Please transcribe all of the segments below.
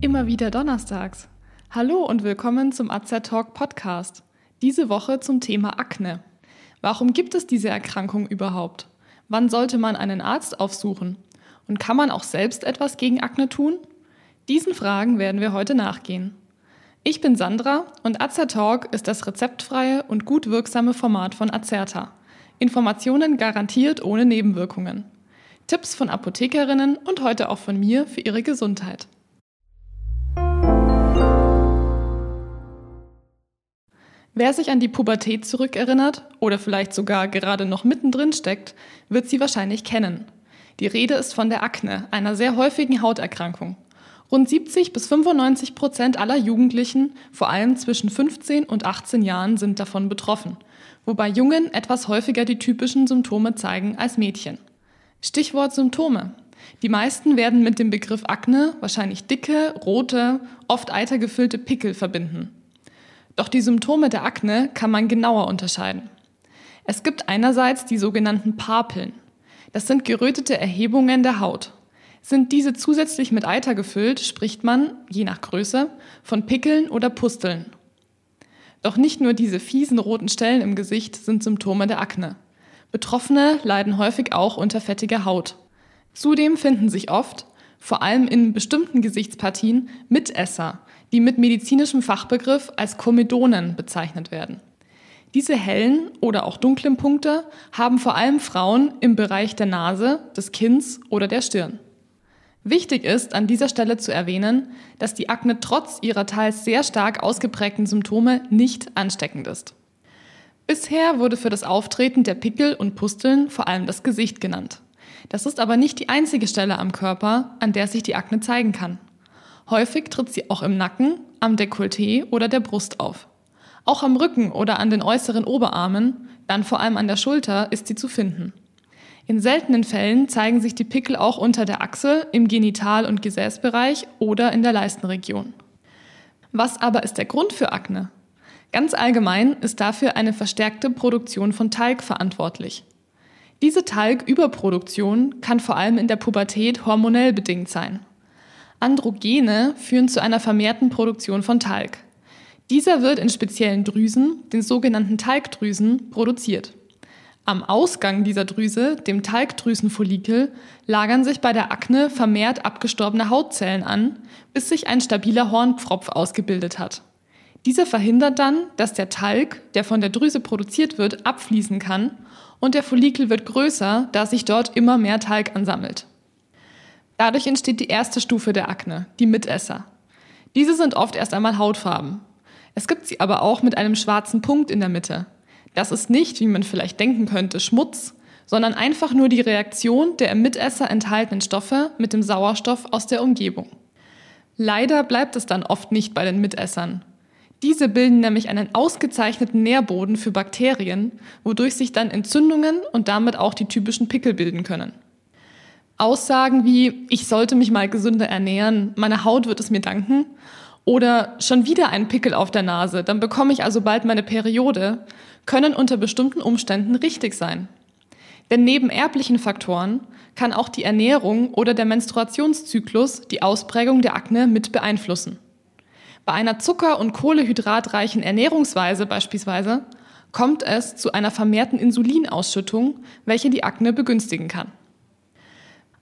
Immer wieder donnerstags. Hallo und willkommen zum Azer Talk Podcast. Diese Woche zum Thema Akne. Warum gibt es diese Erkrankung überhaupt? Wann sollte man einen Arzt aufsuchen? Und kann man auch selbst etwas gegen Akne tun? Diesen Fragen werden wir heute nachgehen. Ich bin Sandra und Azertalk ist das rezeptfreie und gut wirksame Format von Azerta. Informationen garantiert ohne Nebenwirkungen. Tipps von Apothekerinnen und heute auch von mir für ihre Gesundheit. Wer sich an die Pubertät zurückerinnert oder vielleicht sogar gerade noch mittendrin steckt, wird sie wahrscheinlich kennen. Die Rede ist von der Akne, einer sehr häufigen Hauterkrankung. Rund 70 bis 95 Prozent aller Jugendlichen, vor allem zwischen 15 und 18 Jahren, sind davon betroffen, wobei Jungen etwas häufiger die typischen Symptome zeigen als Mädchen. Stichwort Symptome. Die meisten werden mit dem Begriff Akne wahrscheinlich dicke, rote, oft eitergefüllte Pickel verbinden. Doch die Symptome der Akne kann man genauer unterscheiden. Es gibt einerseits die sogenannten Papeln. Das sind gerötete Erhebungen der Haut. Sind diese zusätzlich mit Eiter gefüllt, spricht man, je nach Größe, von Pickeln oder Pusteln. Doch nicht nur diese fiesen roten Stellen im Gesicht sind Symptome der Akne. Betroffene leiden häufig auch unter fettiger Haut. Zudem finden sich oft, vor allem in bestimmten Gesichtspartien, Mitesser, die mit medizinischem Fachbegriff als Komedonen bezeichnet werden. Diese hellen oder auch dunklen Punkte haben vor allem Frauen im Bereich der Nase, des Kinns oder der Stirn. Wichtig ist an dieser Stelle zu erwähnen, dass die Akne trotz ihrer teils sehr stark ausgeprägten Symptome nicht ansteckend ist. Bisher wurde für das Auftreten der Pickel und Pusteln vor allem das Gesicht genannt. Das ist aber nicht die einzige Stelle am Körper, an der sich die Akne zeigen kann. Häufig tritt sie auch im Nacken, am Dekolleté oder der Brust auf. Auch am Rücken oder an den äußeren Oberarmen, dann vor allem an der Schulter, ist sie zu finden. In seltenen Fällen zeigen sich die Pickel auch unter der Achsel, im Genital- und Gesäßbereich oder in der Leistenregion. Was aber ist der Grund für Akne? Ganz allgemein ist dafür eine verstärkte Produktion von Talg verantwortlich. Diese Talgüberproduktion kann vor allem in der Pubertät hormonell bedingt sein. Androgene führen zu einer vermehrten Produktion von Talg. Dieser wird in speziellen Drüsen, den sogenannten Talgdrüsen, produziert. Am Ausgang dieser Drüse, dem Talgdrüsenfollikel, lagern sich bei der Akne vermehrt abgestorbene Hautzellen an, bis sich ein stabiler Hornpfropf ausgebildet hat. Dieser verhindert dann, dass der Talg, der von der Drüse produziert wird, abfließen kann und der Follikel wird größer, da sich dort immer mehr Talg ansammelt. Dadurch entsteht die erste Stufe der Akne, die Mitesser. Diese sind oft erst einmal hautfarben. Es gibt sie aber auch mit einem schwarzen Punkt in der Mitte. Das ist nicht, wie man vielleicht denken könnte, Schmutz, sondern einfach nur die Reaktion der im Mitesser enthaltenen Stoffe mit dem Sauerstoff aus der Umgebung. Leider bleibt es dann oft nicht bei den Mitessern. Diese bilden nämlich einen ausgezeichneten Nährboden für Bakterien, wodurch sich dann Entzündungen und damit auch die typischen Pickel bilden können. Aussagen wie, ich sollte mich mal gesünder ernähren, meine Haut wird es mir danken oder schon wieder ein Pickel auf der Nase, dann bekomme ich also bald meine Periode, können unter bestimmten Umständen richtig sein. Denn neben erblichen Faktoren kann auch die Ernährung oder der Menstruationszyklus die Ausprägung der Akne mit beeinflussen. Bei einer zucker- und kohlehydratreichen Ernährungsweise beispielsweise kommt es zu einer vermehrten Insulinausschüttung, welche die Akne begünstigen kann.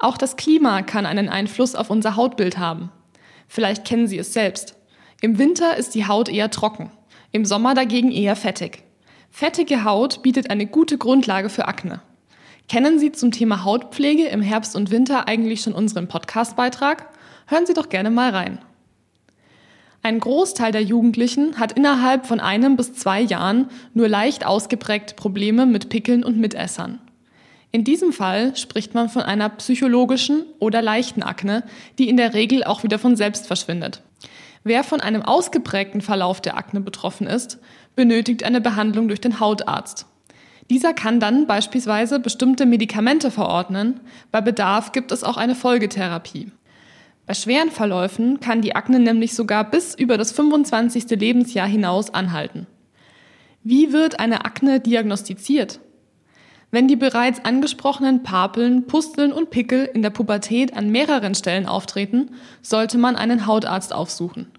Auch das Klima kann einen Einfluss auf unser Hautbild haben. Vielleicht kennen Sie es selbst. Im Winter ist die Haut eher trocken, im Sommer dagegen eher fettig. Fettige Haut bietet eine gute Grundlage für Akne. Kennen Sie zum Thema Hautpflege im Herbst und Winter eigentlich schon unseren Podcastbeitrag? Hören Sie doch gerne mal rein. Ein Großteil der Jugendlichen hat innerhalb von einem bis zwei Jahren nur leicht ausgeprägte Probleme mit Pickeln und Mitessern. In diesem Fall spricht man von einer psychologischen oder leichten Akne, die in der Regel auch wieder von selbst verschwindet. Wer von einem ausgeprägten Verlauf der Akne betroffen ist, benötigt eine Behandlung durch den Hautarzt. Dieser kann dann beispielsweise bestimmte Medikamente verordnen, bei Bedarf gibt es auch eine Folgetherapie. Bei schweren Verläufen kann die Akne nämlich sogar bis über das 25. Lebensjahr hinaus anhalten. Wie wird eine Akne diagnostiziert? Wenn die bereits angesprochenen Papeln, Pusteln und Pickel in der Pubertät an mehreren Stellen auftreten, sollte man einen Hautarzt aufsuchen.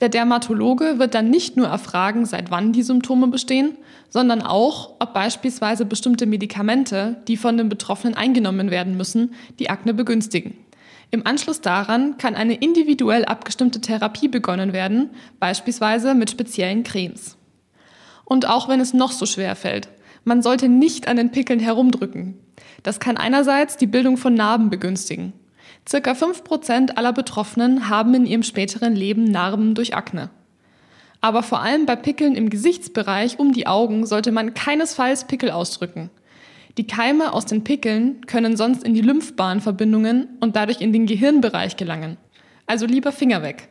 Der Dermatologe wird dann nicht nur erfragen, seit wann die Symptome bestehen, sondern auch, ob beispielsweise bestimmte Medikamente, die von den Betroffenen eingenommen werden müssen, die Akne begünstigen. Im Anschluss daran kann eine individuell abgestimmte Therapie begonnen werden, beispielsweise mit speziellen Cremes. Und auch wenn es noch so schwer fällt, man sollte nicht an den Pickeln herumdrücken. Das kann einerseits die Bildung von Narben begünstigen. Circa 5% aller Betroffenen haben in ihrem späteren Leben Narben durch Akne. Aber vor allem bei Pickeln im Gesichtsbereich um die Augen sollte man keinesfalls Pickel ausdrücken. Die Keime aus den Pickeln können sonst in die Lymphbahnverbindungen und dadurch in den Gehirnbereich gelangen. Also lieber Finger weg.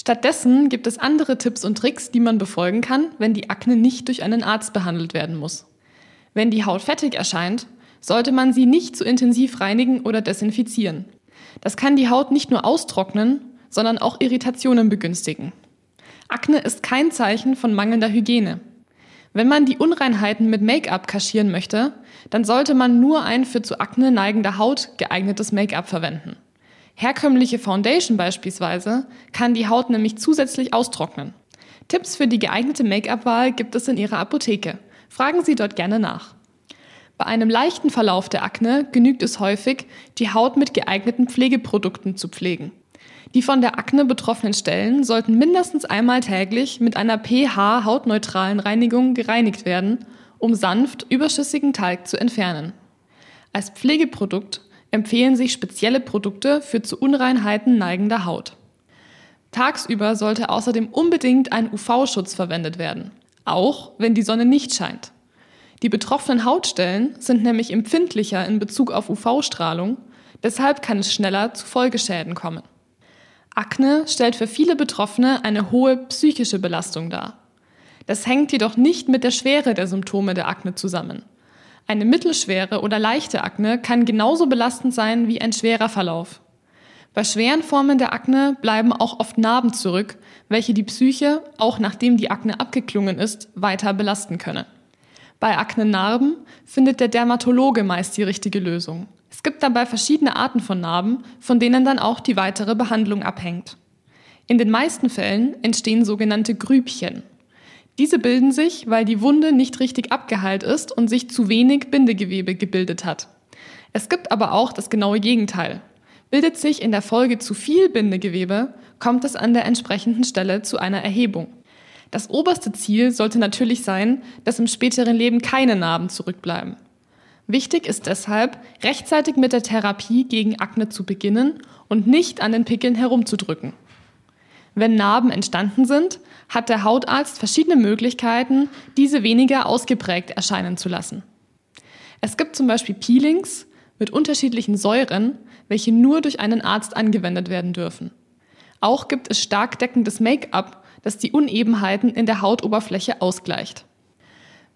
Stattdessen gibt es andere Tipps und Tricks, die man befolgen kann, wenn die Akne nicht durch einen Arzt behandelt werden muss. Wenn die Haut fettig erscheint, sollte man sie nicht zu intensiv reinigen oder desinfizieren. Das kann die Haut nicht nur austrocknen, sondern auch Irritationen begünstigen. Akne ist kein Zeichen von mangelnder Hygiene. Wenn man die Unreinheiten mit Make-up kaschieren möchte, dann sollte man nur ein für zu Akne neigender Haut geeignetes Make-up verwenden. Herkömmliche Foundation beispielsweise kann die Haut nämlich zusätzlich austrocknen. Tipps für die geeignete Make-up-Wahl gibt es in Ihrer Apotheke. Fragen Sie dort gerne nach. Bei einem leichten Verlauf der Akne genügt es häufig, die Haut mit geeigneten Pflegeprodukten zu pflegen. Die von der Akne betroffenen Stellen sollten mindestens einmal täglich mit einer pH-hautneutralen Reinigung gereinigt werden, um sanft überschüssigen Talg zu entfernen. Als Pflegeprodukt empfehlen sich spezielle Produkte für zu Unreinheiten neigender Haut. Tagsüber sollte außerdem unbedingt ein UV-Schutz verwendet werden, auch wenn die Sonne nicht scheint. Die betroffenen Hautstellen sind nämlich empfindlicher in Bezug auf UV-Strahlung, deshalb kann es schneller zu Folgeschäden kommen. Akne stellt für viele Betroffene eine hohe psychische Belastung dar. Das hängt jedoch nicht mit der Schwere der Symptome der Akne zusammen. Eine mittelschwere oder leichte Akne kann genauso belastend sein wie ein schwerer Verlauf. Bei schweren Formen der Akne bleiben auch oft Narben zurück, welche die Psyche, auch nachdem die Akne abgeklungen ist, weiter belasten können. Bei Aknenarben findet der Dermatologe meist die richtige Lösung. Es gibt dabei verschiedene Arten von Narben, von denen dann auch die weitere Behandlung abhängt. In den meisten Fällen entstehen sogenannte Grübchen. Diese bilden sich, weil die Wunde nicht richtig abgeheilt ist und sich zu wenig Bindegewebe gebildet hat. Es gibt aber auch das genaue Gegenteil. Bildet sich in der Folge zu viel Bindegewebe, kommt es an der entsprechenden Stelle zu einer Erhebung. Das oberste Ziel sollte natürlich sein, dass im späteren Leben keine Narben zurückbleiben. Wichtig ist deshalb, rechtzeitig mit der Therapie gegen Akne zu beginnen und nicht an den Pickeln herumzudrücken. Wenn Narben entstanden sind, hat der Hautarzt verschiedene Möglichkeiten, diese weniger ausgeprägt erscheinen zu lassen. Es gibt zum Beispiel Peelings mit unterschiedlichen Säuren, welche nur durch einen Arzt angewendet werden dürfen. Auch gibt es stark deckendes Make-up, das die Unebenheiten in der Hautoberfläche ausgleicht.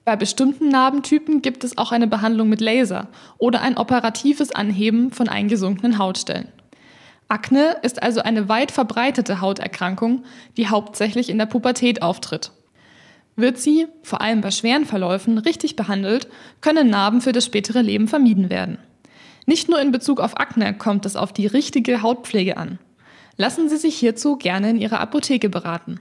Bei bestimmten Narbentypen gibt es auch eine Behandlung mit Laser oder ein operatives Anheben von eingesunkenen Hautstellen. Akne ist also eine weit verbreitete Hauterkrankung, die hauptsächlich in der Pubertät auftritt. Wird sie, vor allem bei schweren Verläufen, richtig behandelt, können Narben für das spätere Leben vermieden werden. Nicht nur in Bezug auf Akne kommt es auf die richtige Hautpflege an. Lassen Sie sich hierzu gerne in Ihrer Apotheke beraten.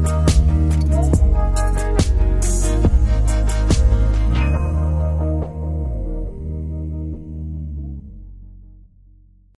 Bye.